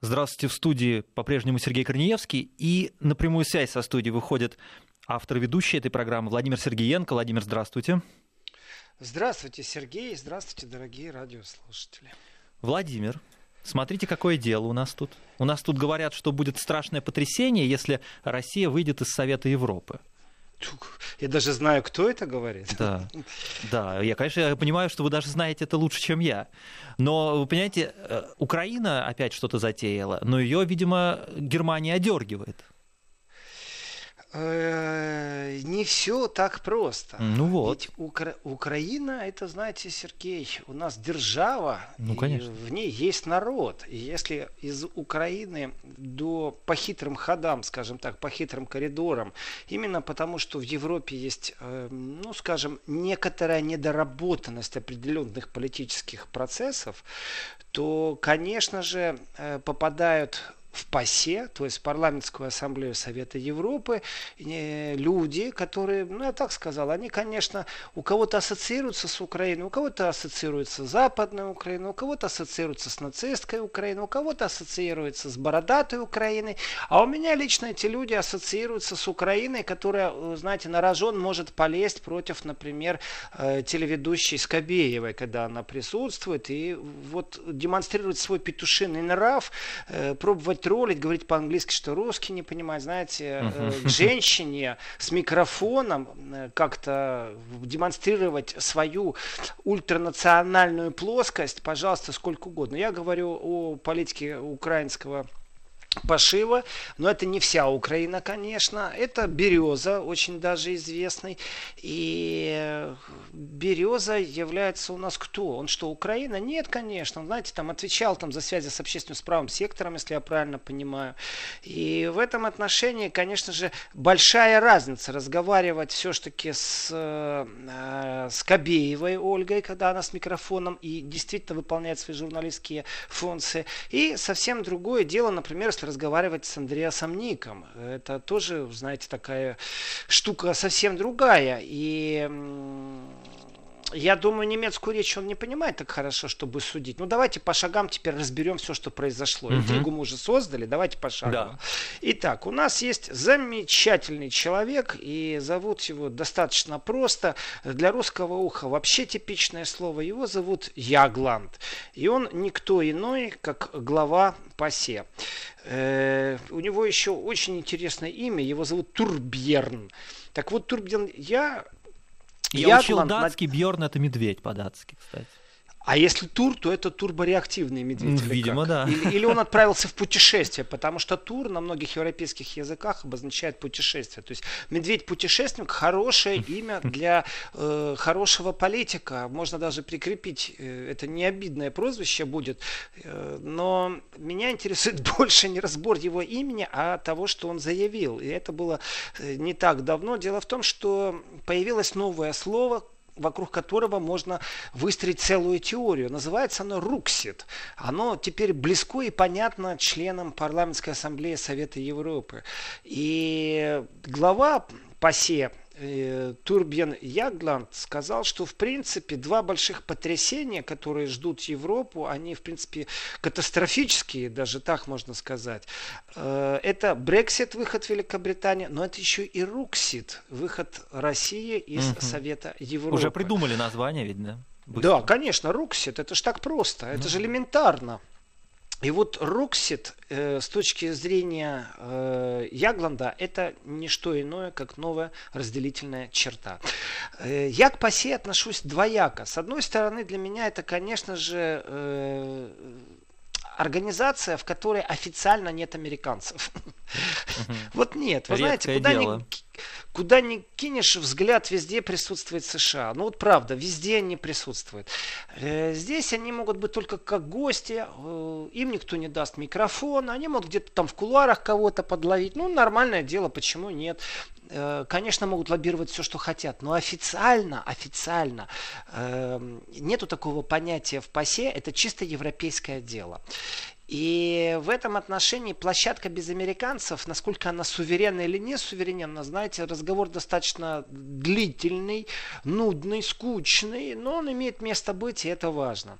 Здравствуйте, в студии по-прежнему Сергей Корнеевский. И на прямую связь со студией выходит автор ведущей этой программы Владимир Сергеенко. Владимир, здравствуйте. Здравствуйте, Сергей. Здравствуйте, дорогие радиослушатели. Владимир, смотрите, какое дело у нас тут. У нас тут говорят, что будет страшное потрясение, если Россия выйдет из Совета Европы. Я даже знаю, кто это говорит. Да, да. Я, конечно, понимаю, что вы даже знаете это лучше, чем я. Но, вы понимаете, э, Украина опять что-то затеяла, но ее, видимо, Германия одергивает. Э, не все так просто. Ну вот. Ведь Укра... Украина, это, знаете, Сергей, у нас держава, ну, конечно. в ней есть народ. И если из Украины до по хитрым ходам, скажем так, по хитрым коридорам, именно потому, что в Европе есть, э, ну, скажем, некоторая недоработанность определенных политических процессов, то, конечно же, э, попадают в ПАСЕ, то есть парламентскую ассамблею Совета Европы, люди, которые, ну я так сказал, они, конечно, у кого-то ассоциируются с Украиной, у кого-то ассоциируются с Западной Украиной, у кого-то ассоциируются с нацистской Украиной, у кого-то ассоциируются с бородатой Украиной, а у меня лично эти люди ассоциируются с Украиной, которая, знаете, на рожон может полезть против, например, э, телеведущей Скобеевой, когда она присутствует, и вот демонстрирует свой петушиный нрав, э, пробовать троллить, говорить по-английски, что русский не понимает, знаете, э, к женщине с микрофоном э, как-то демонстрировать свою ультранациональную плоскость, пожалуйста, сколько угодно. Я говорю о политике украинского пошива, но это не вся Украина, конечно. Это береза, очень даже известный. И береза является у нас кто? Он что, Украина? Нет, конечно. Он, знаете, там отвечал там за связи с общественным справым сектором, если я правильно понимаю. И в этом отношении, конечно же, большая разница разговаривать все-таки с, э, с Кобеевой Ольгой, когда она с микрофоном и действительно выполняет свои журналистские функции. И совсем другое дело, например, если разговаривать с Андреасом Ником. Это тоже, знаете, такая штука совсем другая. И я думаю, немецкую речь он не понимает так хорошо, чтобы судить. Ну, давайте по шагам теперь разберем все, что произошло. Угу. Интригу мы уже создали, давайте по шагам. Да. Итак, у нас есть замечательный человек, и зовут его достаточно просто. Для русского уха вообще типичное слово. Его зовут Ягланд. И он никто иной, как глава ПАСЕ. Э, у него еще очень интересное имя. Его зовут Турбьерн. Так вот, Турбьерн, я я, я учил датский. Бьорн это медведь по-датски, кстати. А если тур, то это турбореактивный медведь. Видимо, как? да. Или, или он отправился в путешествие, потому что тур на многих европейских языках обозначает путешествие. То есть медведь-путешественник хорошее имя для э, хорошего политика. Можно даже прикрепить, э, это не обидное прозвище будет. Э, но меня интересует больше не разбор его имени, а того, что он заявил. И это было э, не так давно. Дело в том, что появилось новое слово, вокруг которого можно выстроить целую теорию. Называется оно Руксит. Оно теперь близко и понятно членам парламентской ассамблеи Совета Европы. И глава ПАСЕ э, Турбен Ягланд сказал, что в принципе два больших потрясения, которые ждут Европу, они в принципе катастрофические, даже так можно сказать. Э, это Брексит, выход Великобритании, но это еще и Руксит, выход России из угу. Совета Европы. Уже придумали название, ведь, да? Быстро. Да, конечно, Руксит, это же так просто, это ну. же элементарно. И вот Роксит э, с точки зрения э, Ягланда это не что иное, как новая разделительная черта. Э, я к ПАСЕ отношусь двояко. С одной стороны, для меня это, конечно же, э, организация, в которой официально нет американцев. Вот нет. Вы знаете, куда ни, куда ни кинешь взгляд, везде присутствует США. Ну вот правда, везде они присутствуют. Э, здесь они могут быть только как гости, э, им никто не даст микрофон, они могут где-то там в кулуарах кого-то подловить. Ну, нормальное дело, почему нет? Э, конечно, могут лоббировать все, что хотят, но официально, официально нету такого понятия в ПАСЕ, это чисто европейское дело. И в этом отношении площадка без американцев, насколько она суверенна или не суверенна, знаете, разговор достаточно длительный, нудный, скучный, но он имеет место быть, и это важно.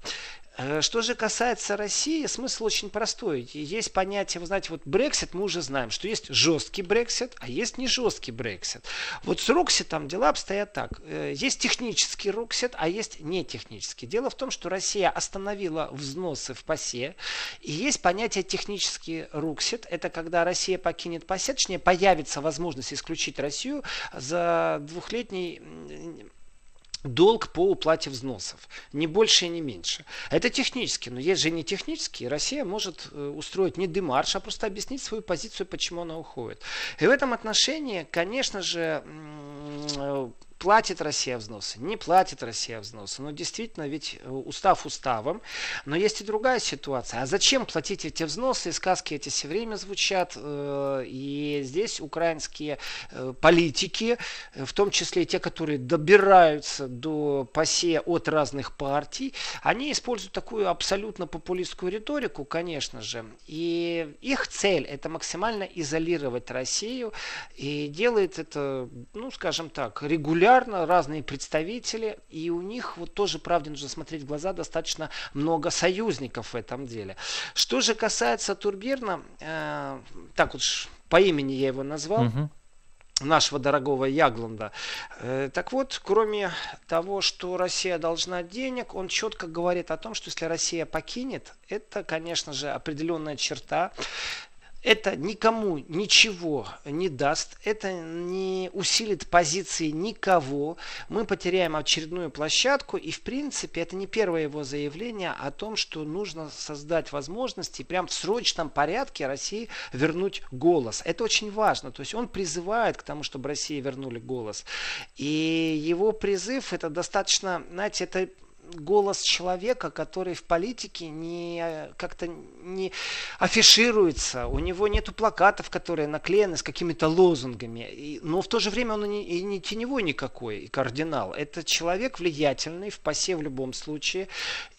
Э, что же касается России, смысл очень простой. Есть понятие, вы знаете, вот Брексит мы уже знаем, что есть жесткий Брексит, а есть не жесткий Брексит. Вот с Рукситом дела обстоят так. Э, есть технический Руксит, а есть не технический. Дело в том, что Россия остановила взносы в ПАСЕ, и есть понятие технический Руксит. Это когда Россия покинет ПАСЕ, точнее появится возможность исключить Россию за двухлетний долг по уплате взносов. Не больше и не меньше. Это технически, но есть же не технически. Россия может э, устроить не демарш, а просто объяснить свою позицию, почему она уходит. И в этом отношении, конечно же, э, платит Россия взносы, не платит Россия взносы. Но действительно, ведь э, устав уставом. Но есть и другая ситуация. А зачем платить эти взносы? И сказки эти все время звучат. Э, и здесь украинские э, политики, в том числе и те, которые добираются до пасе от разных партий, они используют такую абсолютно популистскую риторику, конечно же. И их цель это максимально изолировать Россию. И делает это, ну, скажем так, регулярно регулярно разные представители, и у них вот тоже, правде, нужно смотреть в глаза, достаточно много союзников в этом деле. Что же касается Турбирна, э, так вот по имени я его назвал, угу нашего дорогого Ягланда. Э, так вот, кроме того, что Россия должна денег, он четко говорит о том, что если Россия покинет, это, конечно же, определенная черта это никому ничего не даст, это не усилит позиции никого. Мы потеряем очередную площадку, и в принципе это не первое его заявление о том, что нужно создать возможности прям в срочном порядке России вернуть голос. Это очень важно. То есть он призывает к тому, чтобы России вернули голос. И его призыв это достаточно, знаете, это голос человека, который в политике не как-то не афишируется, у него нету плакатов, которые наклеены с какими-то лозунгами, и, но в то же время он и не, и не теневой никакой, и кардинал. Это человек влиятельный в пасе в любом случае,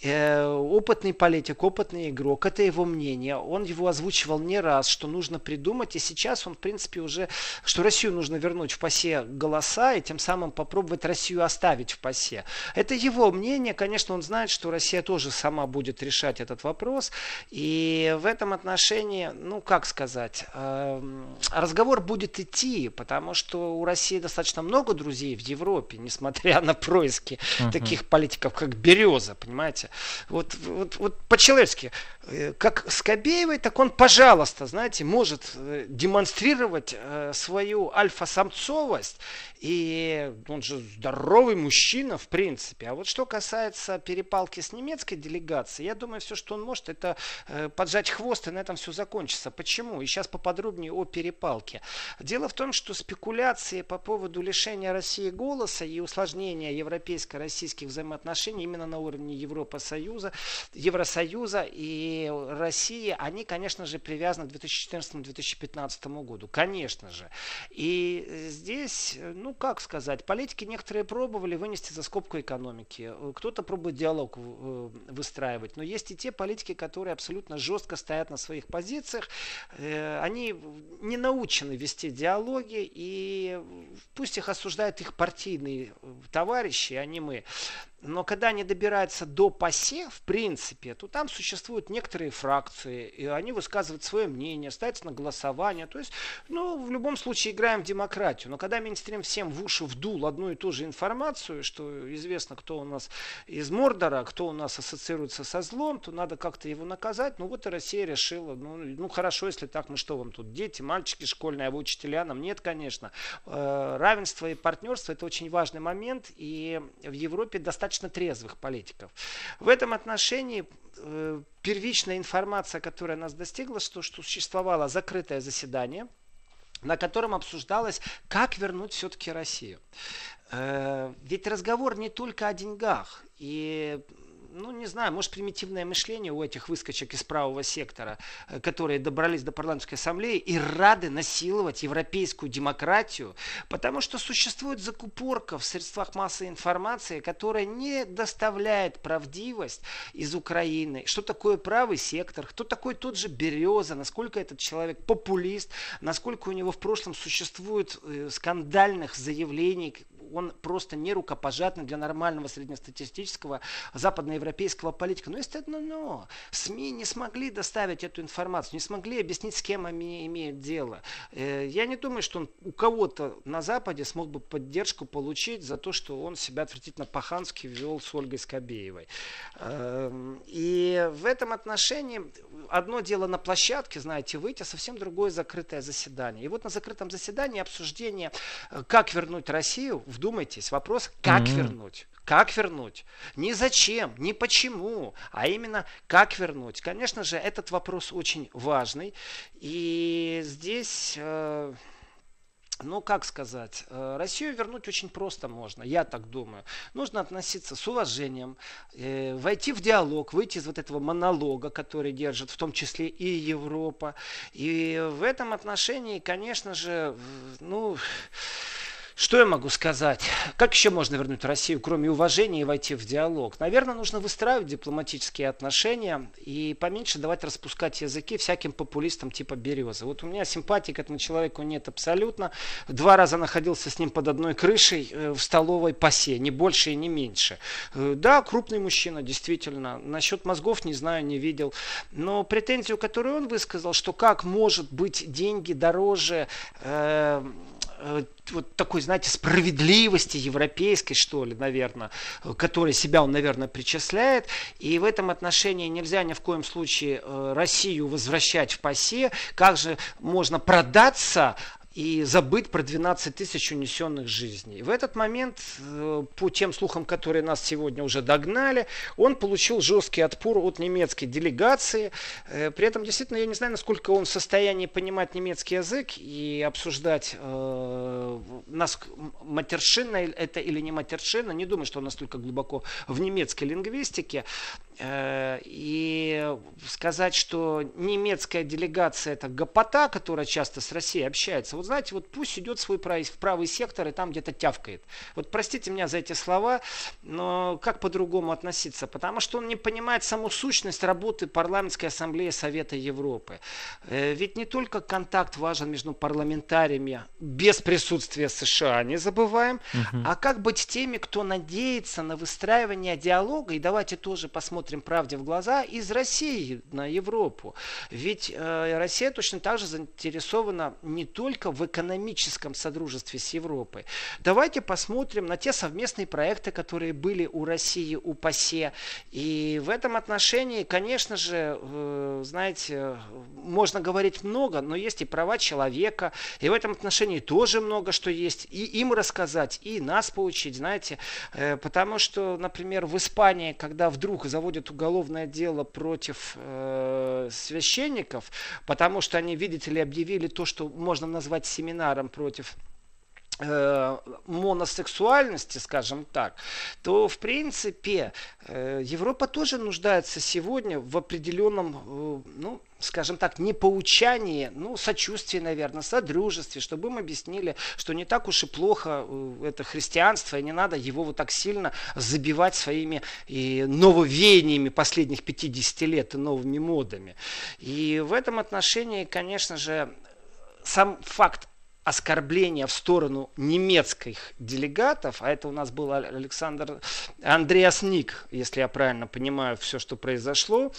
э, опытный политик, опытный игрок, это его мнение, он его озвучивал не раз, что нужно придумать, и сейчас он в принципе уже, что Россию нужно вернуть в пасе голоса, и тем самым попробовать Россию оставить в пасе. Это его мнение, конечно, он знает, что Россия тоже сама будет решать этот вопрос. И в этом отношении, ну, как сказать, эм, разговор будет идти, потому что у России достаточно много друзей в Европе, несмотря на происки uh-huh. таких политиков, как Береза, понимаете? Вот, вот, вот по-человечески, э, как Скобеевой, так он, пожалуйста, знаете, может э, демонстрировать э, свою альфа-самцовость, и он же здоровый мужчина, в принципе. А вот что касается касается перепалки с немецкой делегацией, я думаю, все, что он может, это э, поджать хвост, и на этом все закончится. Почему? И сейчас поподробнее о перепалке. Дело в том, что спекуляции по поводу лишения России голоса и усложнения европейско-российских взаимоотношений именно на уровне Европа-Союза, Евросоюза и России, они, конечно же, привязаны к 2014-2015 году. Конечно же. И э, здесь, э, ну как сказать, политики некоторые пробовали вынести за скобку экономики. Кто-то кто-то пробует диалог э, выстраивать, но есть и те политики, которые абсолютно жестко стоят на своих позициях. Э, они не научены вести диалоги, и пусть их осуждают их партийные э, товарищи, а не мы. Но когда они добираются до ПАСЕ, в принципе, то там существуют некоторые фракции, и они высказывают свое мнение, ставятся на голосование. То есть, ну, в любом случае играем в демократию. Но когда Минстрим всем в уши вдул одну и ту же информацию, что известно, кто у нас из Мордора, кто у нас ассоциируется со злом, то надо как-то его наказать. Ну, вот и Россия решила, ну, ну хорошо, если так, мы что вам тут, дети, мальчики школьные, а вы учителя нам? Нет, конечно. Э, равенство и партнерство – это очень важный момент, и в Европе достаточно достаточно трезвых политиков. В этом отношении э, первичная информация, которая нас достигла, что, что существовало закрытое заседание, на котором обсуждалось, как вернуть все-таки Россию. Э, ведь разговор не только о деньгах. И ну, не знаю, может, примитивное мышление у этих выскочек из правого сектора, э, которые добрались до парламентской ассамблеи и рады насиловать европейскую демократию, потому что существует закупорка в средствах массовой информации, которая не доставляет правдивость из Украины. Что такое правый сектор, кто такой тот же Береза, насколько этот человек популист, насколько у него в прошлом существует э, скандальных заявлений он просто не рукопожатный для нормального среднестатистического западноевропейского политика. Но есть одно но. СМИ не смогли доставить эту информацию, не смогли объяснить, с кем они имеют дело. Э, я не думаю, что он у кого-то на Западе смог бы поддержку получить за то, что он себя отвратительно по-хански вел с Ольгой Скобеевой. Эм, и в этом отношении одно дело на площадке, знаете, выйти, а совсем другое закрытое заседание. И вот на закрытом заседании обсуждение, э, как вернуть Россию, вдумайтесь, вопрос, как mm-hmm. вернуть. Как вернуть? Не зачем, не почему, а именно как вернуть. Конечно же, этот вопрос очень важный. И здесь... Э, ну, как сказать, э, Россию вернуть очень просто можно, я так думаю. Нужно относиться с уважением, э, войти в диалог, выйти из вот этого монолога, который держит в том числе и Европа. И в этом отношении, конечно же, ну... Что я могу сказать? Как еще можно вернуть Россию, кроме уважения и войти в диалог? Наверное, нужно выстраивать дипломатические отношения и поменьше давать распускать языки всяким популистам типа Березы. Вот у меня симпатии к этому человеку нет абсолютно. Два раза находился с ним под одной крышей э, в столовой пасе, не больше и не меньше. Э, да, крупный мужчина, действительно. Насчет мозгов не знаю, не видел. Но претензию, которую он высказал, что как может быть деньги дороже... Э, э вот такой, знаете, справедливости европейской, что ли, наверное, которой себя он, наверное, причисляет. И в этом отношении нельзя ни в коем случае э, Россию возвращать в пасе. Как же можно продаться и забыть про 12 тысяч унесенных жизней. В этот момент, э, по тем слухам, которые нас сегодня уже догнали, он получил жесткий отпор от немецкой делегации. Э, при этом, действительно, я не знаю, насколько он в состоянии понимать немецкий язык и обсуждать, э, нас матершина это или не матершина. Не думаю, что он настолько глубоко в немецкой лингвистике. Э, и сказать, что немецкая делегация это гопота, которая часто с Россией общается, вот знаете, вот пусть идет свой правый, в правый сектор и там где-то тявкает. Вот простите меня за эти слова, но как по-другому относиться? Потому что он не понимает саму сущность работы парламентской ассамблеи Совета Европы. Э, ведь не только контакт важен между парламентариями без присутствия США, не забываем, угу. а как быть теми, кто надеется на выстраивание диалога, и давайте тоже посмотрим смотрим правде в глаза, из России на Европу. Ведь э, Россия точно так же заинтересована не только в экономическом содружестве с Европой. Давайте посмотрим на те совместные проекты, которые были у России, у ПАСЕ. И в этом отношении, конечно же, э, знаете, можно говорить много, но есть и права человека. И в этом отношении тоже много что есть. И им рассказать, и нас поучить, знаете. Э, потому что, например, в Испании, когда вдруг заводят заводит уголовное дело против э, священников, потому что они, видите ли, объявили то, что можно назвать семинаром против моносексуальности, скажем так, то в принципе э, Европа тоже нуждается сегодня в определенном, э, ну, скажем так, не поучании, ну, сочувствии, наверное, содружестве, чтобы им объяснили, что не так уж и плохо э, это христианство, и не надо его вот так сильно забивать своими и нововеяниями последних 50 лет и новыми модами. И в этом отношении, конечно же, сам факт оскорбления в сторону немецких делегатов, а это у нас был Александр Андреас Ник, если я правильно понимаю все, что произошло,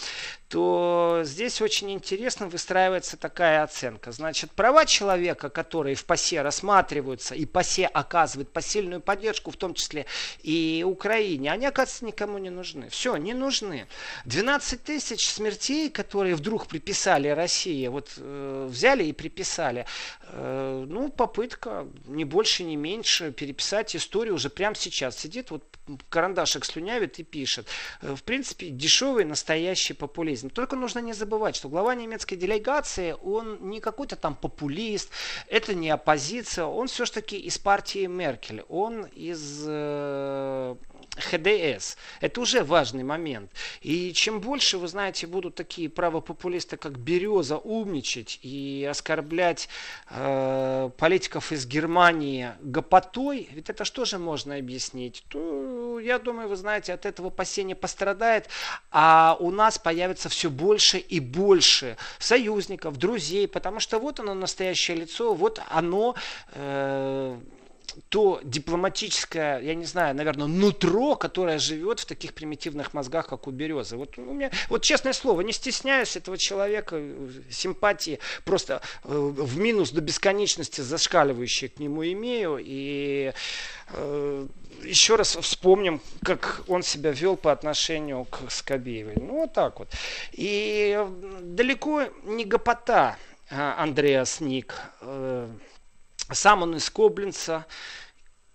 то здесь очень интересно выстраивается такая оценка. Значит, права человека, которые в ПАСЕ рассматриваются, и ПАСЕ оказывает посильную поддержку, в том числе и Украине, они, оказывается, никому не нужны. Все, не нужны. 12 тысяч смертей, которые вдруг приписали России, вот э, взяли и приписали, э, ну, попытка, не больше, не меньше, переписать историю уже прямо сейчас. Сидит, вот карандашик слюнявит и пишет. Э, в принципе, дешевый настоящий популизм. Только нужно не забывать, что глава немецкой делегации, он не какой-то там популист, это не оппозиция, он все-таки из партии Меркель, он из э, ХДС. Это уже важный момент. И чем больше, вы знаете, будут такие правопопулисты, как Береза, умничать и оскорблять э, политиков из Германии гопотой, ведь это что же можно объяснить? То, я думаю, вы знаете, от этого опасения пострадает, а у нас появится все больше и больше союзников, друзей, потому что вот оно настоящее лицо, вот оно... Э, то дипломатическое, я не знаю, наверное, нутро, которое живет в таких примитивных мозгах, как у Березы. Вот у меня, вот честное слово, не стесняюсь этого человека, симпатии просто э, в минус до бесконечности зашкаливающие к нему имею. И э, еще раз вспомним, как он себя вел по отношению к Скобеевой. Ну, вот так вот. И далеко не гопота а, Андреас Ник. Э, сам он из Коблинца,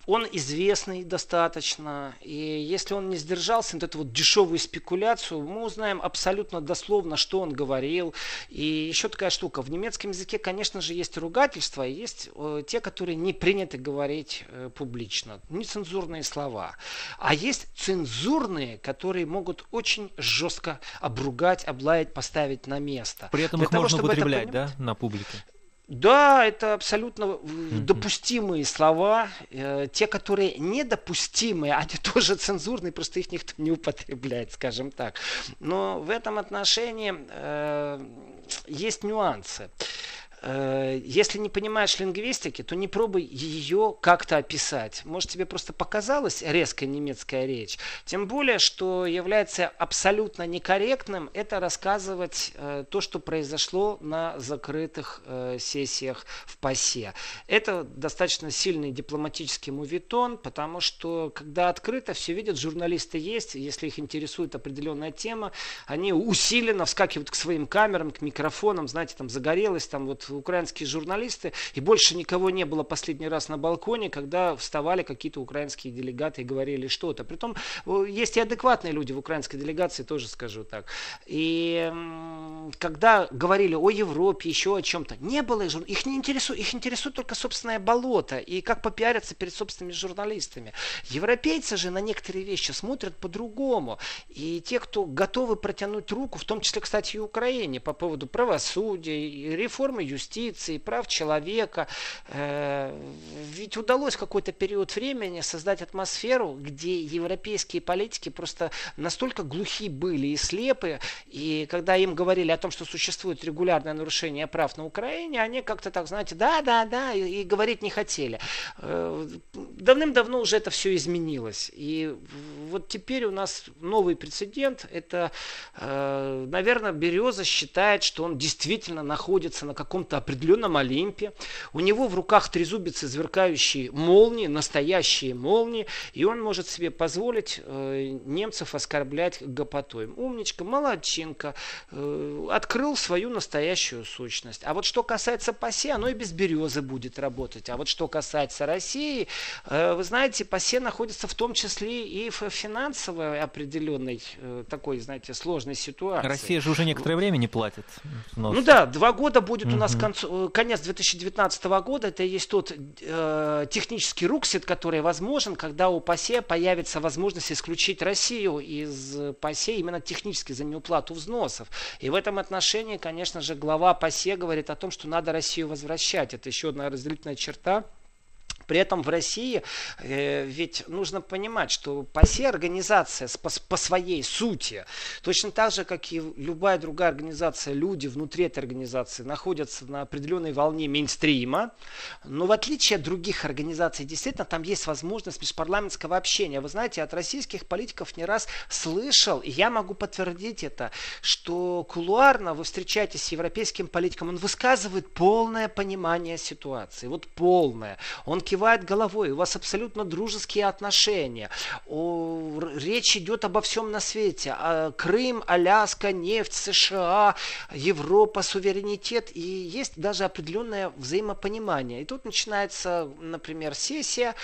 он известный достаточно, и если он не сдержался на эту вот дешевую спекуляцию, мы узнаем абсолютно дословно, что он говорил. И еще такая штука, в немецком языке, конечно же, есть ругательства, есть э, те, которые не принято говорить э, публично, нецензурные слова. А есть цензурные, которые могут очень жестко обругать, облаять, поставить на место. При этом Для их того, можно употреблять, да, на публике? Да, это абсолютно mm-hmm. допустимые слова. Э, те, которые недопустимые, они тоже цензурные, просто их никто не употребляет, скажем так. Но в этом отношении э, есть нюансы. Э, если не понимаешь лингвистики, то не пробуй ее как-то описать. Может, тебе просто показалась резкая немецкая речь. Тем более, что является абсолютно некорректным это рассказывать э, то, что произошло на закрытых э, сессиях в ПАСЕ. Это достаточно сильный дипломатический мувитон, потому что когда открыто все видят, журналисты есть, если их интересует определенная тема, они усиленно вскакивают к своим камерам, к микрофонам, знаете, там загорелось, там вот украинские журналисты, и больше никого не было последний раз на балконе, когда вставали какие-то украинские делегаты и говорили что-то. Притом есть и адекватные люди в украинской делегации, тоже скажу так. И когда говорили о Европе, еще о чем-то, не было их, не интересует, их интересует только собственное болото и как попиариться перед собственными журналистами. Европейцы же на некоторые вещи смотрят по-другому. И те, кто готовы протянуть руку, в том числе, кстати, и Украине, по поводу правосудия, реформы юстиции, прав человека. Э, ведь удалось какой-то период времени создать атмосферу, где европейские политики просто настолько глухи были и слепы, и когда им говорили о том, что существует регулярное нарушение прав на Украине, они как-то так, знаете, да, да, да, и, и говорить не хотели. Э, давным-давно уже это все изменилось. И вот теперь у нас новый прецедент. Это, э, наверное, Береза считает, что он действительно находится на каком-то каком-то определенном Олимпе. У него в руках трезубицы сверкающие молнии, настоящие молнии, и он может себе позволить э, немцев оскорблять гопотой. Умничка, молодчинка, э, открыл свою настоящую сущность. А вот что касается ПАСЕ, оно и без березы будет работать. А вот что касается России, э, вы знаете, ПАСЕ находится в том числе и в финансовой определенной э, такой, знаете, сложной ситуации. Россия же уже некоторое время не платит. Ну да, два года будет у нас концу, э, конец 2019 года, это и есть тот э, технический руксит, который возможен, когда у ПАСЕ появится возможность исключить Россию из ПАСЕ именно технически за неуплату взносов. И в этом отношении, конечно же, глава ПАСЕ говорит о том, что надо Россию возвращать. Это еще одна разделительная черта при этом в России э, ведь нужно понимать, что ПАСЕ организация по, по своей сути, точно так же, как и любая другая организация, люди внутри этой организации находятся на определенной волне мейнстрима, но в отличие от других организаций, действительно, там есть возможность межпарламентского общения. Вы знаете, от российских политиков не раз слышал, и я могу подтвердить это, что кулуарно вы встречаетесь с европейским политиком, он высказывает полное понимание ситуации, вот полное. Он кивает кивает головой, у вас абсолютно дружеские отношения, о, речь идет обо всем на свете, а Крым, Аляска, нефть, США, Европа, суверенитет, и есть даже определенное взаимопонимание. И тут начинается, например, сессия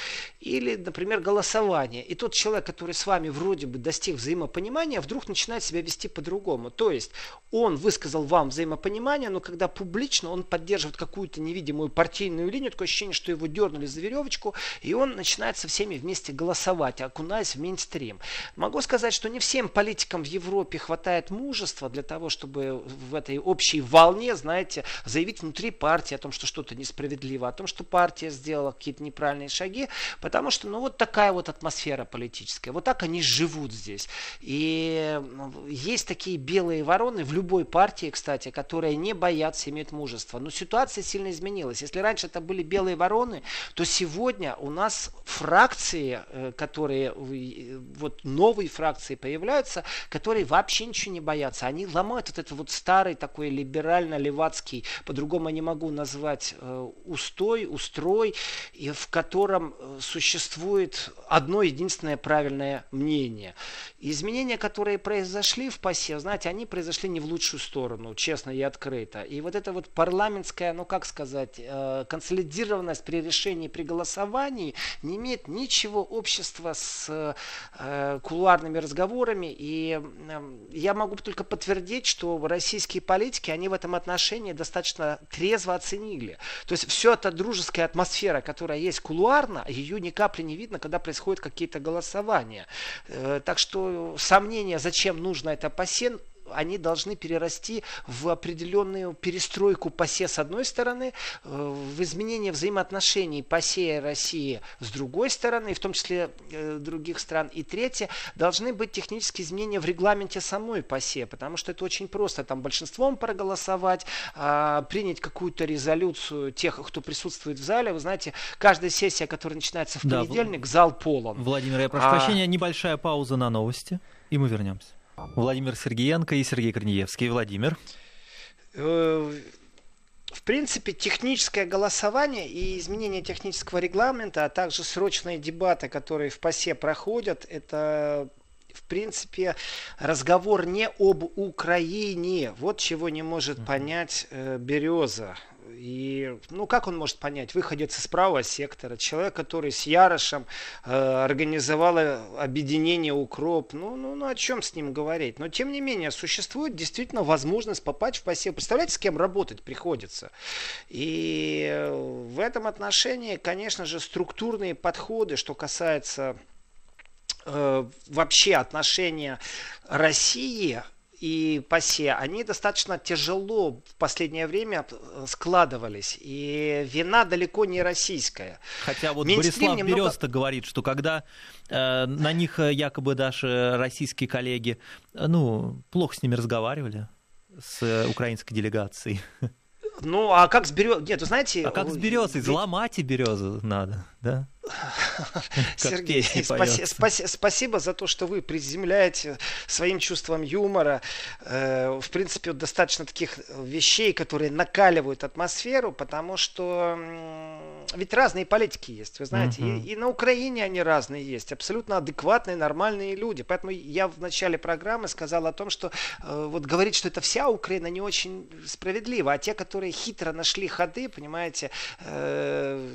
или, например, голосование. И тот человек, который с вами вроде бы достиг взаимопонимания, вдруг начинает себя вести по-другому. То есть он высказал вам взаимопонимание, но когда публично он поддерживает какую-то невидимую партийную линию, такое ощущение, что его дернули за веревочку, и он начинает со всеми вместе голосовать, окунаясь в мейнстрим. Могу сказать, что не всем политикам в Европе хватает мужества для того, чтобы в этой общей волне, знаете, заявить внутри партии о том, что что-то несправедливо, о том, что партия сделала какие-то неправильные шаги, потому что, ну, вот такая вот атмосфера политическая, вот так они живут здесь. И ну, есть такие белые вороны в любой партии, кстати, которые не боятся, имеют мужество. Но ситуация сильно изменилась. Если раньше это были белые вороны, то сегодня у нас фракции, э, которые вот новые фракции появляются, которые вообще ничего не боятся. Они ломают вот этот вот старый такой либерально-левацкий, по-другому не могу назвать, э, устой, устрой, в котором э, существует одно единственное правильное мнение. Изменения, которые произошли в ПАСЕ, знаете, они произошли не в лучшую сторону, честно и открыто. И вот это вот парламентская, ну как сказать, консолидированность при решении, при голосовании не имеет ничего общества с э, кулуарными разговорами. И э, я могу только подтвердить, что российские политики, они в этом отношении достаточно трезво оценили. То есть все эта дружеская атмосфера, которая есть кулуарно, ее ни капли не видно, когда происходят какие-то голосования. Э, так что сомнения, зачем нужно это посен, они должны перерасти в определенную перестройку ПАСЕ с одной стороны, э, в изменение взаимоотношений ПАСЕ и России с другой стороны, в том числе э, других стран. И третье, должны быть технические изменения в регламенте самой ПАСЕ, потому что это очень просто. Там большинством проголосовать, а, принять какую-то резолюцию тех, кто присутствует в зале. Вы знаете, каждая сессия, которая начинается в понедельник, да, зал полон. Владимир, я прошу а... прощения, небольшая пауза на новости, и мы вернемся. Владимир Сергеенко и Сергей Корнеевский. Владимир. Э, в принципе, техническое голосование и изменение технического регламента, а также срочные дебаты, которые в ПАСЕ проходят, это в принципе, разговор не об Украине. Вот чего не может понять э, Береза. И, ну, как он может понять? Выходец из правого сектора, человек, который с Ярошем э, организовал объединение Укроп. Ну, ну, ну, о чем с ним говорить? Но, тем не менее, существует действительно возможность попасть в посев. Представляете, с кем работать приходится? И в этом отношении, конечно же, структурные подходы, что касается э, вообще отношения России и ПАСЕ, они достаточно тяжело в последнее время э, складывались. И вина далеко не российская. Хотя вот Борислав немного... Береста говорит, что когда э, на них э, якобы даже российские коллеги, э, ну, плохо с ними разговаривали, с украинской делегацией. Ну, а как с березой? Нет, вы знаете... А как с березой? Взломать и березу надо, да? Сергей, спаси, спаси, спасибо за то, что вы приземляете своим чувством юмора, э, в принципе, достаточно таких вещей, которые накаливают атмосферу, потому что э, ведь разные политики есть, вы знаете, и, и на Украине они разные есть, абсолютно адекватные, нормальные люди. Поэтому я в начале программы сказал о том, что э, вот говорить, что это вся Украина, не очень справедливо, а те, которые хитро нашли ходы, понимаете, э,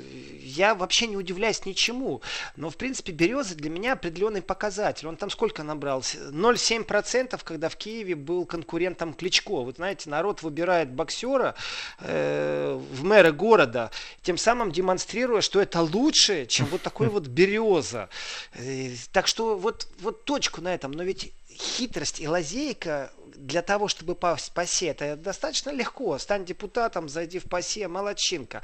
я вообще не удивляюсь ничему. Но, в принципе, Береза для меня определенный показатель. Он там сколько набрал? 0,7%, когда в Киеве был конкурентом Кличко. Вот знаете, народ выбирает боксера э, в мэра города, тем самым демонстрируя, что это лучше, чем вот такой вот Береза. Э, так что вот, вот точку на этом. Но ведь хитрость и лазейка для того, чтобы попасть в ПАСЕ, это достаточно легко. Стань депутатом, зайди в ПАСЕ, молодчинка.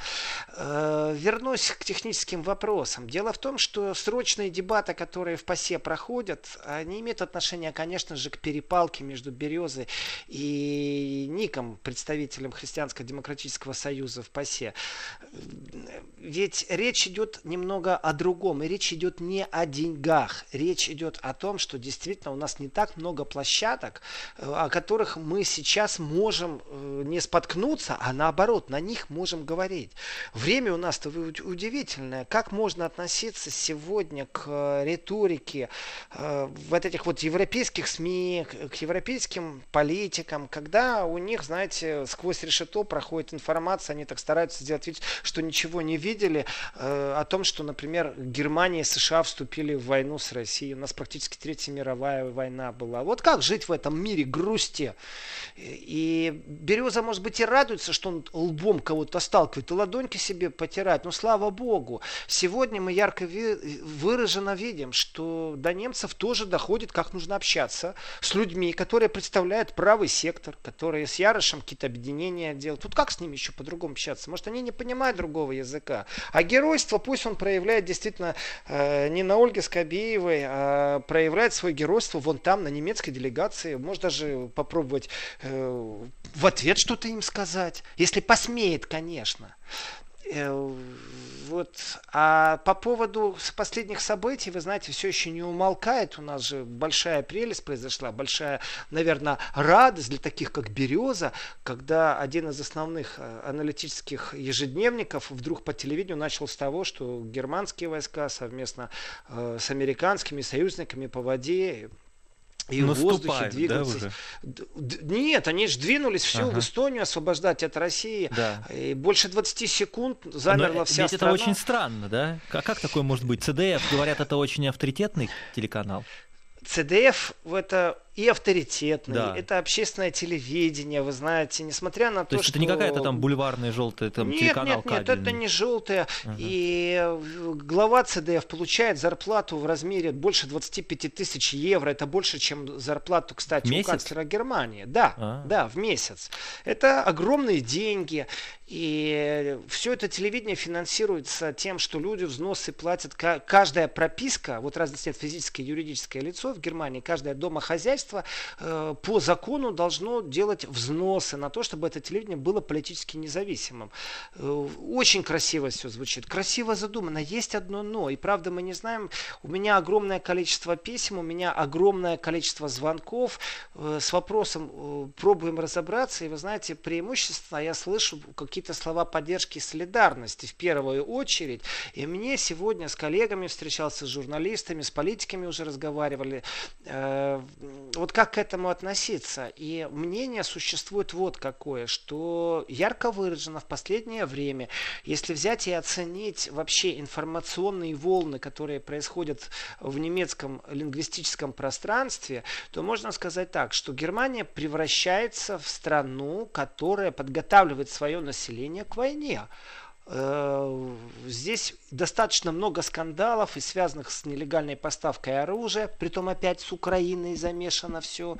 Э, вернусь к техническим вопросам. Дело в том, что срочные дебаты, которые в ПАСЕ проходят, они имеют отношение, конечно же, к перепалке между Березой и Ником, представителем Христианско-демократического союза в ПАСЕ. Ведь речь идет немного о другом. И речь идет не о деньгах. Речь идет о том, что действительно у нас не так много площадок, э, о которых мы сейчас можем э, не споткнуться, а наоборот, на них можем говорить. Время у нас-то удивительное. Как можно относиться сегодня к э, риторике э, вот этих вот европейских СМИ, к европейским политикам, когда у них, знаете, сквозь решето проходит информация, они так стараются сделать вид, что ничего не видели, о том, что, например, Германия и США вступили в войну с Россией. У нас практически Третья мировая война была. Вот как жить в этом мире грустно? Грусти. И береза, может быть, и радуется, что он лбом кого-то сталкивает, и ладоньки себе потирает. Но слава богу, сегодня мы ярко выраженно видим, что до немцев тоже доходит, как нужно общаться с людьми, которые представляют правый сектор, которые с Ярошем какие-то объединения делают. Тут как с ними еще по-другому общаться? Может, они не понимают другого языка. А геройство пусть он проявляет действительно э, не на Ольге Скобеевой, а проявляет свое геройство вон там, на немецкой делегации. Может, даже попробовать э, в ответ что-то им сказать, если посмеет, конечно. Э, вот. А по поводу последних событий, вы знаете, все еще не умолкает. У нас же большая прелесть произошла, большая, наверное, радость для таких, как «Береза», когда один из основных э, аналитических ежедневников вдруг по телевидению начал с того, что германские войска совместно с американскими союзниками по воде и в воздухе двигаются. Да, уже? Нет, они же двинулись все ага. в Эстонию освобождать от России. Да. И больше 20 секунд замерла Но вся ведь страна. это очень странно, да? Как, как такое может быть? ЦДФ, говорят, это очень авторитетный телеканал. ЦДФ это и авторитетный, да. это общественное телевидение, вы знаете, несмотря на то, то есть что... это не какая-то там бульварная желтая там, нет, телеканал Нет, нет, это не желтая. Ага. И глава ЦДФ получает зарплату в размере больше 25 тысяч евро. Это больше, чем зарплату, кстати, месяц? у канцлера Германии. Да, а. да, в месяц. Это огромные деньги. И все это телевидение финансируется тем, что люди взносы платят. Каждая прописка, вот разница нет, физическое и юридическое лицо в Германии, каждое домохозяйство э, по закону должно делать взносы на то, чтобы это телевидение было политически независимым. Э, очень красиво все звучит, красиво задумано. Есть одно но. И правда мы не знаем, у меня огромное количество писем, у меня огромное количество звонков э, с вопросом, пробуем разобраться. И вы знаете, преимущественно я слышу, как какие-то слова поддержки и солидарности в первую очередь. И мне сегодня с коллегами встречался, с журналистами, с политиками уже разговаривали. Вот как к этому относиться? И мнение существует вот какое, что ярко выражено в последнее время, если взять и оценить вообще информационные волны, которые происходят в немецком лингвистическом пространстве, то можно сказать так, что Германия превращается в страну, которая подготавливает свое население к войне. Э, здесь достаточно много скандалов и связанных с нелегальной поставкой оружия, притом опять с Украиной замешано все.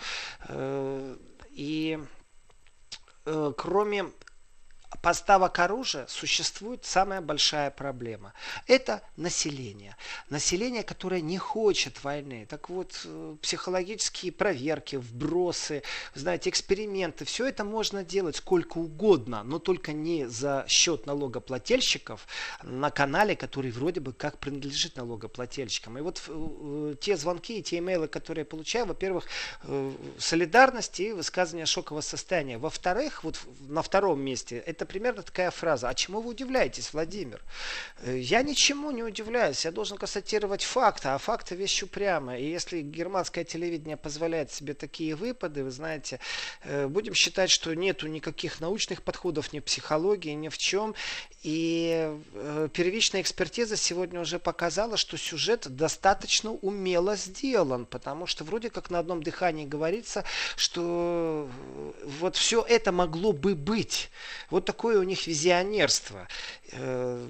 Э, и э, кроме поставок оружия существует самая большая проблема. Это население. Население, которое не хочет войны. Так вот, э, психологические проверки, вбросы, знаете, эксперименты, все это можно делать сколько угодно, но только не за счет налогоплательщиков на канале, который вроде бы как принадлежит налогоплательщикам. И вот э, те звонки и те имейлы, которые я получаю, во-первых, э, солидарность и высказывание шокового состояния. Во-вторых, вот на втором месте, это это примерно такая фраза. А чему вы удивляетесь, Владимир? Э, я ничему не удивляюсь. Я должен констатировать факты, а факты вещь упрямая. И если германское телевидение позволяет себе такие выпады, вы знаете, э, будем считать, что нету никаких научных подходов, ни психологии, ни в чем. И э, первичная экспертиза сегодня уже показала, что сюжет достаточно умело сделан, потому что вроде как на одном дыхании говорится, что вот все это могло бы быть. Вот такое у них визионерство. Э,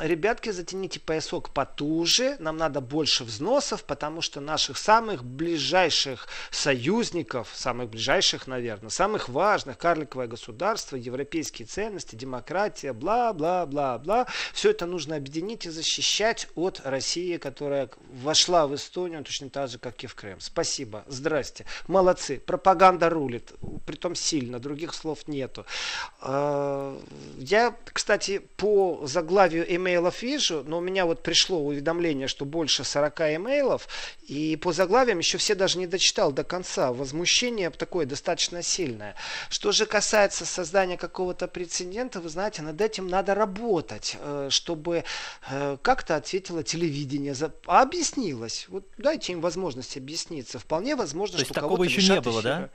ребятки, затяните поясок потуже, нам надо больше взносов, потому что наших самых ближайших союзников, самых ближайших, наверное, самых важных, карликовое государство, европейские ценности, демократия, бла-бла-бла-бла, все это нужно объединить и защищать от России, которая вошла в Эстонию точно так же, как и в Крым. Спасибо, здрасте, молодцы, пропаганда рулит, притом сильно, других слов нету. Я, кстати, по заглавию имейлов вижу, но у меня вот пришло уведомление, что больше 40 имейлов, и по заглавиям еще все даже не дочитал до конца. Возмущение такое достаточно сильное. Что же касается создания какого-то прецедента, вы знаете, над этим надо работать, э, чтобы э, как-то ответило телевидение, объяснилось. Вот дайте им возможность объясниться. Вполне возможно, То что такого еще не было, эфира.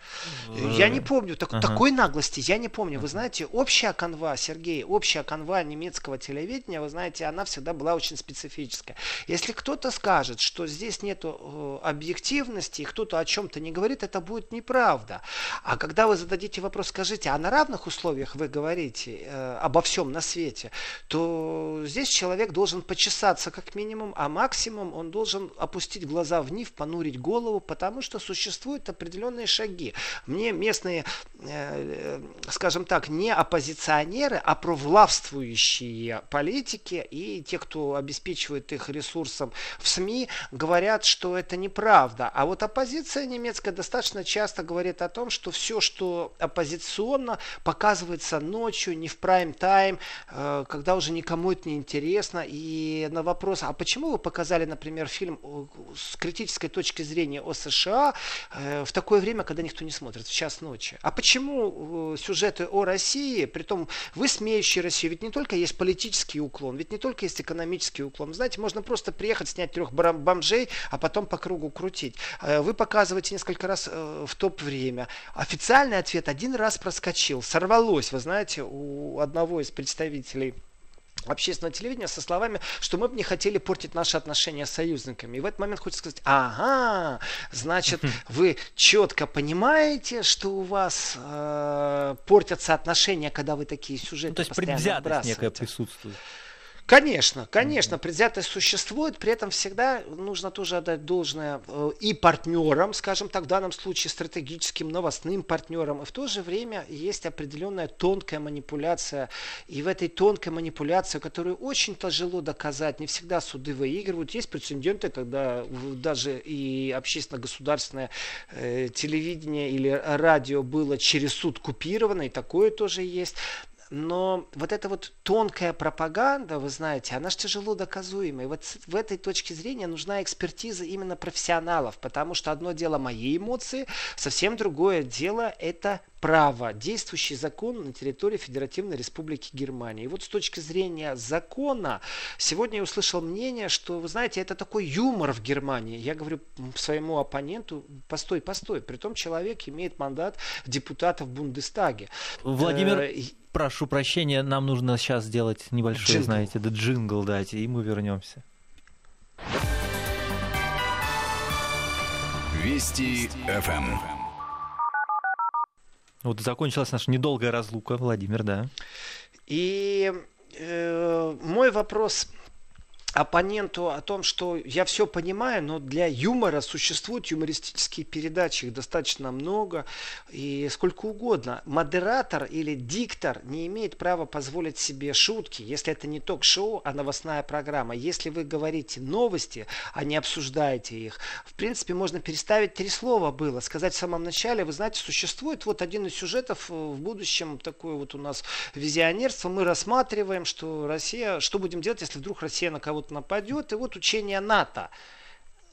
да? Я не помню. Так, ага. Такой наглости я не помню. Вы знаете, общая канва, Сергей, общая канва немецкого телевидения, вы знаете, она всегда была очень специфическая. Если кто-то скажет, что здесь нет э, объективности, и кто-то о чем-то не говорит, это будет неправда. А когда вы зададите вопрос, скажите, а на равных условиях вы говорите э, обо всем на свете, то здесь человек должен почесаться как минимум, а максимум он должен опустить глаза вниз, понурить голову, потому что существуют определенные шаги. Мне местные, э, э скажем так, не оппозиционеры, а провлавствующие действующие политики и те, кто обеспечивает их ресурсом в СМИ, говорят, что это неправда. А вот оппозиция немецкая достаточно часто говорит о том, что все, что оппозиционно, показывается ночью, не в прайм-тайм, э, когда уже никому это не интересно. И на вопрос, а почему вы показали, например, фильм с критической точки зрения о США э, в такое время, когда никто не смотрит, в час ночи? А почему э, сюжеты о России, при том высмеющие Россию, ведь не только есть политический уклон, ведь не только есть экономический уклон. Знаете, можно просто приехать, снять трех бомжей, а потом по кругу крутить. Вы показываете несколько раз в топ-время. Официальный ответ один раз проскочил, сорвалось, вы знаете, у одного из представителей общественного телевидения со словами, что мы бы не хотели портить наши отношения с союзниками. И в этот момент хочется сказать, ага, значит, вы четко понимаете, что у вас э, портятся отношения, когда вы такие сюжеты ну, то есть предвзятость некая присутствует. Конечно, конечно, предвзятость существует, при этом всегда нужно тоже отдать должное э, и партнерам, скажем так, в данном случае стратегическим новостным партнерам, и в то же время есть определенная тонкая манипуляция, и в этой тонкой манипуляции, которую очень тяжело доказать, не всегда суды выигрывают, есть прецеденты, когда даже и общественно-государственное э, телевидение или радио было через суд купировано, и такое тоже есть но вот эта вот тонкая пропаганда, вы знаете, она же тяжело доказуема. И вот в этой точке зрения нужна экспертиза именно профессионалов, потому что одно дело мои эмоции, совсем другое дело это право, действующий закон на территории Федеративной Республики Германия. И вот с точки зрения закона, сегодня я услышал мнение, что, вы знаете, это такой юмор в Германии. Я говорю своему оппоненту, постой, постой, при том человек имеет мандат депутата в Бундестаге. Владимир, э, прошу прощения, нам нужно сейчас сделать небольшой, джингл. знаете, да, джингл дать, и мы вернемся. Вести ФМ. Вот закончилась наша недолгая разлука, Владимир, да. И э, мой вопрос оппоненту о том, что я все понимаю, но для юмора существуют юмористические передачи, их достаточно много и сколько угодно. Модератор или диктор не имеет права позволить себе шутки, если это не ток-шоу, а новостная программа. Если вы говорите новости, а не обсуждаете их, в принципе, можно переставить три слова было, сказать в самом начале, вы знаете, существует вот один из сюжетов в будущем, такое вот у нас визионерство, мы рассматриваем, что Россия, что будем делать, если вдруг Россия на кого-то нападет. И вот учение НАТО.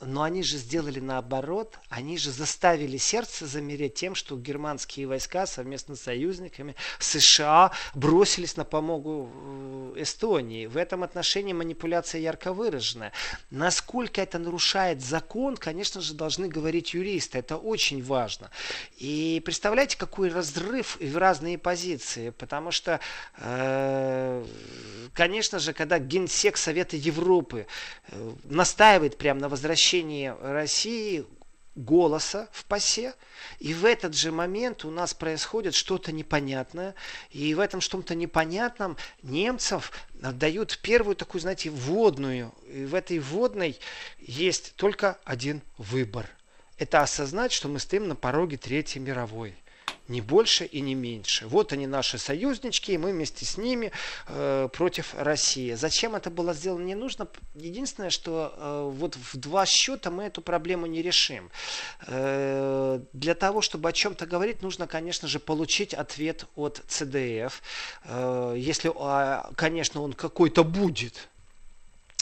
Но они же сделали наоборот. Они же заставили сердце замереть тем, что германские войска совместно с союзниками США бросились на помогу э, Эстонии. В этом отношении манипуляция ярко выраженная. Насколько это нарушает закон, конечно же, должны говорить юристы. Это очень важно. И представляете, какой разрыв в разные позиции. Потому что, э, конечно же, когда Генсек Совета Европы э, настаивает прямо на возвращении возвращении России голоса в ПАСЕ, и в этот же момент у нас происходит что-то непонятное, и в этом что-то непонятном немцев дают первую такую, знаете, вводную, и в этой вводной есть только один выбор. Это осознать, что мы стоим на пороге Третьей мировой не больше и не меньше. Вот они наши союзнички, и мы вместе с ними э, против России. Зачем это было сделано, не нужно. Единственное, что э, вот в два счета мы эту проблему не решим. Э, для того, чтобы о чем-то говорить, нужно, конечно же, получить ответ от ЦДФ. Э, если, э, конечно, он какой-то будет.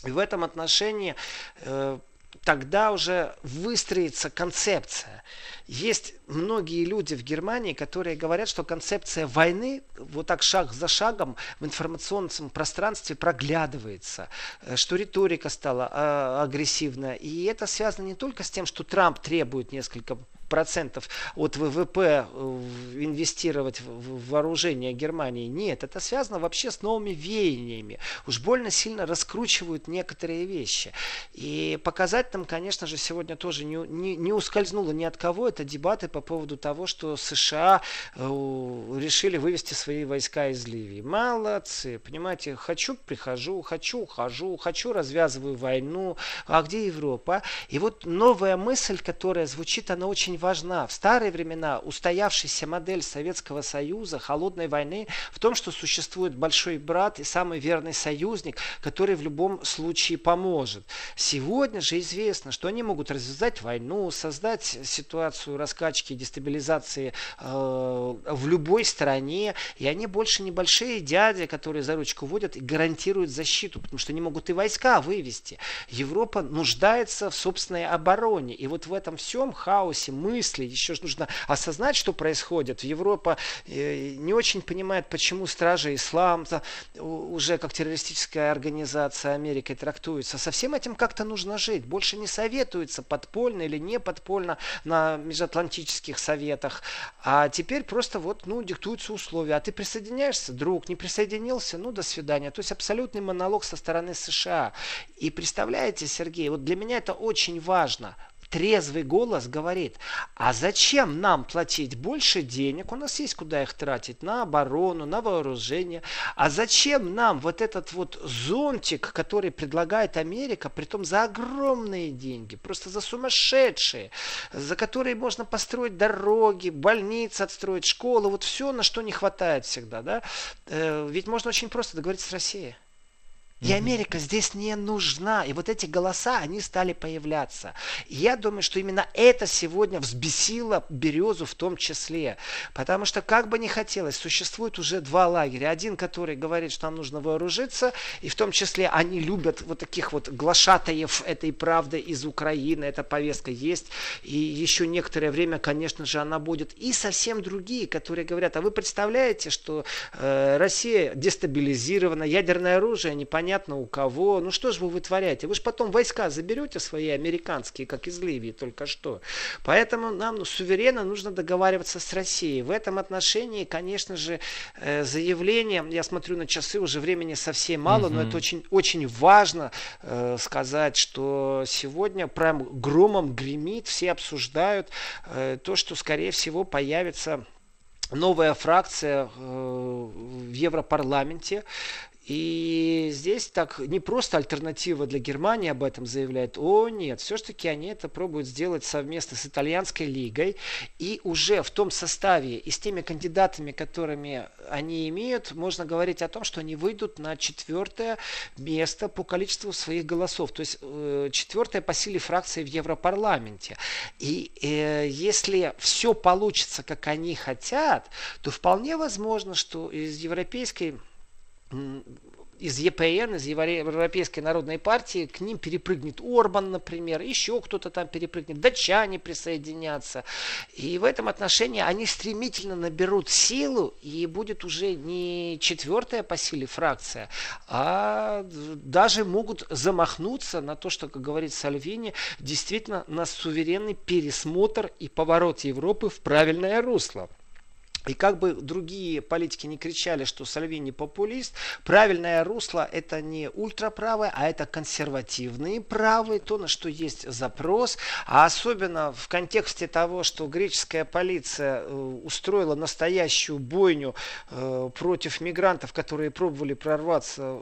И в этом отношении э, тогда уже выстроится концепция. Есть многие люди в Германии, которые говорят, что концепция войны вот так шаг за шагом в информационном пространстве проглядывается, э, что риторика стала э, агрессивная. И это связано не только с тем, что Трамп требует несколько процентов от ВВП э, инвестировать в вооружение Германии. Нет, это связано вообще с новыми веяниями. Уж больно сильно раскручивают некоторые вещи. И показать нам, конечно же, сегодня тоже не, не, не ускользнуло ни от кого. Это дебаты по поводу того, что США э, решили вывести свои войска из Ливии. Молодцы, понимаете, хочу прихожу, хочу ухожу, хочу развязываю войну. А где Европа? И вот новая мысль, которая звучит, она очень важна. В старые времена устоявшаяся модель Советского Союза, холодной войны, в том, что существует большой брат и самый верный союзник, который в любом случае поможет. Сегодня же известно, что они могут развязать войну, создать ситуацию раскачки, дестабилизации э, в любой стране, и они больше небольшие дяди, которые за ручку водят и гарантируют защиту, потому что они могут и войска вывести. Европа нуждается в собственной обороне, и вот в этом всем хаосе мысли еще нужно осознать, что происходит. Европа э, не очень понимает, почему стражи ислам уже как террористическая организация Америкой трактуется. Со всем этим как-то нужно жить. Больше не советуется подпольно или не подпольно на межатлантических советах. А теперь просто вот, ну, диктуются условия. А ты присоединяешься, друг, не присоединился, ну, до свидания. То есть абсолютный монолог со стороны США. И представляете, Сергей, вот для меня это очень важно трезвый голос говорит, а зачем нам платить больше денег, у нас есть куда их тратить, на оборону, на вооружение, а зачем нам вот этот вот зонтик, который предлагает Америка, притом за огромные деньги, просто за сумасшедшие, за которые можно построить дороги, больницы отстроить, школы, вот все, на что не хватает всегда, да, э, ведь можно очень просто договориться с Россией. И Америка здесь не нужна. И вот эти голоса, они стали появляться. И я думаю, что именно это сегодня взбесило Березу в том числе. Потому что, как бы ни хотелось, существует уже два лагеря. Один, который говорит, что нам нужно вооружиться, и в том числе они любят вот таких вот глашатаев этой правды из Украины. Эта повестка есть. И еще некоторое время, конечно же, она будет. И совсем другие, которые говорят, а вы представляете, что э, Россия дестабилизирована, ядерное оружие непонятно непонятно у кого. Ну что же вы вытворяете? Вы же потом войска заберете свои американские, как из Ливии только что. Поэтому нам ну, суверенно нужно договариваться с Россией. В этом отношении, конечно же, э, заявление, я смотрю на часы, уже времени совсем мало, угу. но это очень, очень важно э, сказать, что сегодня прям громом гремит, все обсуждают э, то, что, скорее всего, появится новая фракция в Европарламенте. И здесь так не просто альтернатива для Германии об этом заявляет. О, нет, все-таки они это пробуют сделать совместно с итальянской лигой. И уже в том составе и с теми кандидатами, которыми они имеют, можно говорить о том, что они выйдут на четвертое место по количеству своих голосов. То есть э, четвертая по силе фракции в Европарламенте. И э, если все получится, как они хотят, то вполне возможно, что из европейской из ЕПН, из Европейской народной партии, к ним перепрыгнет Орбан, например, еще кто-то там перепрыгнет, датчане присоединятся. И в этом отношении они стремительно наберут силу, и будет уже не четвертая по силе фракция, а даже могут замахнуться на то, что, как говорит Сальвини, действительно на суверенный пересмотр и поворот Европы в правильное русло. И как бы другие политики не кричали, что Сальвини популист, правильное русло это не ультраправое, а это консервативные правые, то, на что есть запрос. А особенно в контексте того, что греческая полиция э, устроила настоящую бойню э, против мигрантов, которые пробовали прорваться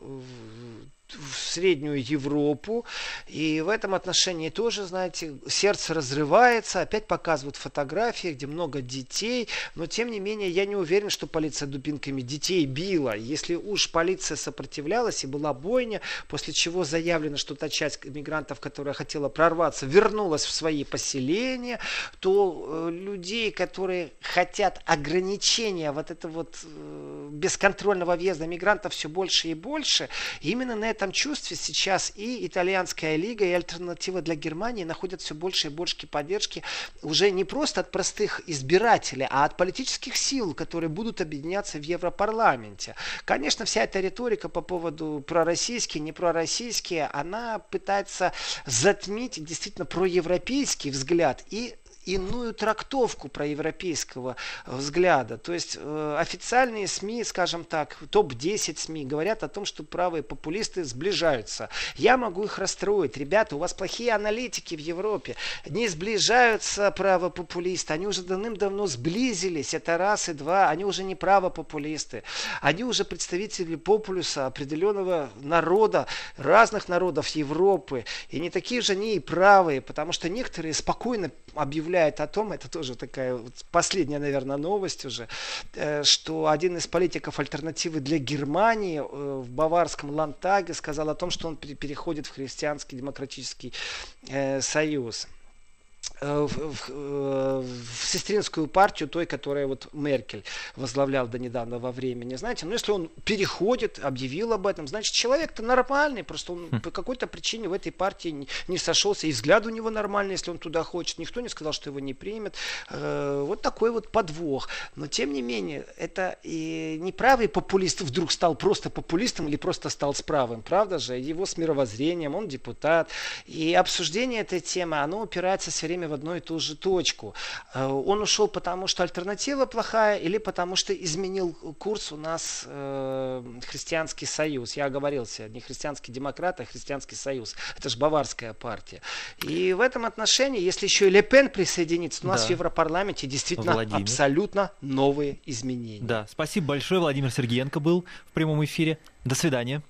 в Среднюю Европу. И в этом отношении тоже, знаете, сердце разрывается. Опять показывают фотографии, где много детей. Но, тем не менее, я не уверен, что полиция дубинками детей била. Если уж полиция сопротивлялась и была бойня, после чего заявлено, что та часть мигрантов, которая хотела прорваться, вернулась в свои поселения, то э, людей, которые хотят ограничения вот этого вот э, бесконтрольного въезда мигрантов все больше и больше, именно на этом чувстве сейчас и итальянская лига, и альтернатива для Германии находят все больше и больше поддержки уже не просто от простых избирателей, а от политических сил, которые будут объединяться в Европарламенте. Конечно, вся эта риторика по поводу пророссийские, не пророссийские, она пытается затмить действительно проевропейский взгляд и иную трактовку проевропейского взгляда. То есть э, официальные СМИ, скажем так, топ-10 СМИ говорят о том, что правые популисты сближаются. Я могу их расстроить. Ребята, у вас плохие аналитики в Европе. Не сближаются правопопулисты. Они уже давным-давно сблизились. Это раз и два. Они уже не правопопулисты. Они уже представители популюса определенного народа, разных народов Европы. И не такие же они и правые, потому что некоторые спокойно объявляют заявляет о том, это тоже такая вот последняя, наверное, новость уже, э, что один из политиков альтернативы для Германии э, в баварском Лантаге сказал о том, что он переходит в христианский демократический э, союз. Э, в, в, э, в сестринскую партию той, которая вот Меркель возглавлял до недавнего времени. Знаете, ну если он переходит, объявил об этом, значит человек-то нормальный, просто он хм. по какой-то причине в этой партии не, не сошелся, и взгляд у него нормальный, если он туда хочет. Никто не сказал, что его не примет. Э, вот такой вот подвох. Но тем не менее, это и не правый популист вдруг стал просто популистом или просто стал с правым, правда же? Его с мировоззрением, он депутат. И обсуждение этой темы, оно упирается все время в одну и ту же точку. Э, он ушел потому, что альтернатива плохая или потому, что изменил курс у нас э, христианский союз. Я оговорился, не христианский демократ, а христианский союз. Это же баварская партия. И в этом отношении, если еще и Лепен присоединится, у нас да. в Европарламенте действительно Владимир. абсолютно новые изменения. Да, спасибо большое. Владимир Сергеенко был в прямом эфире. До свидания.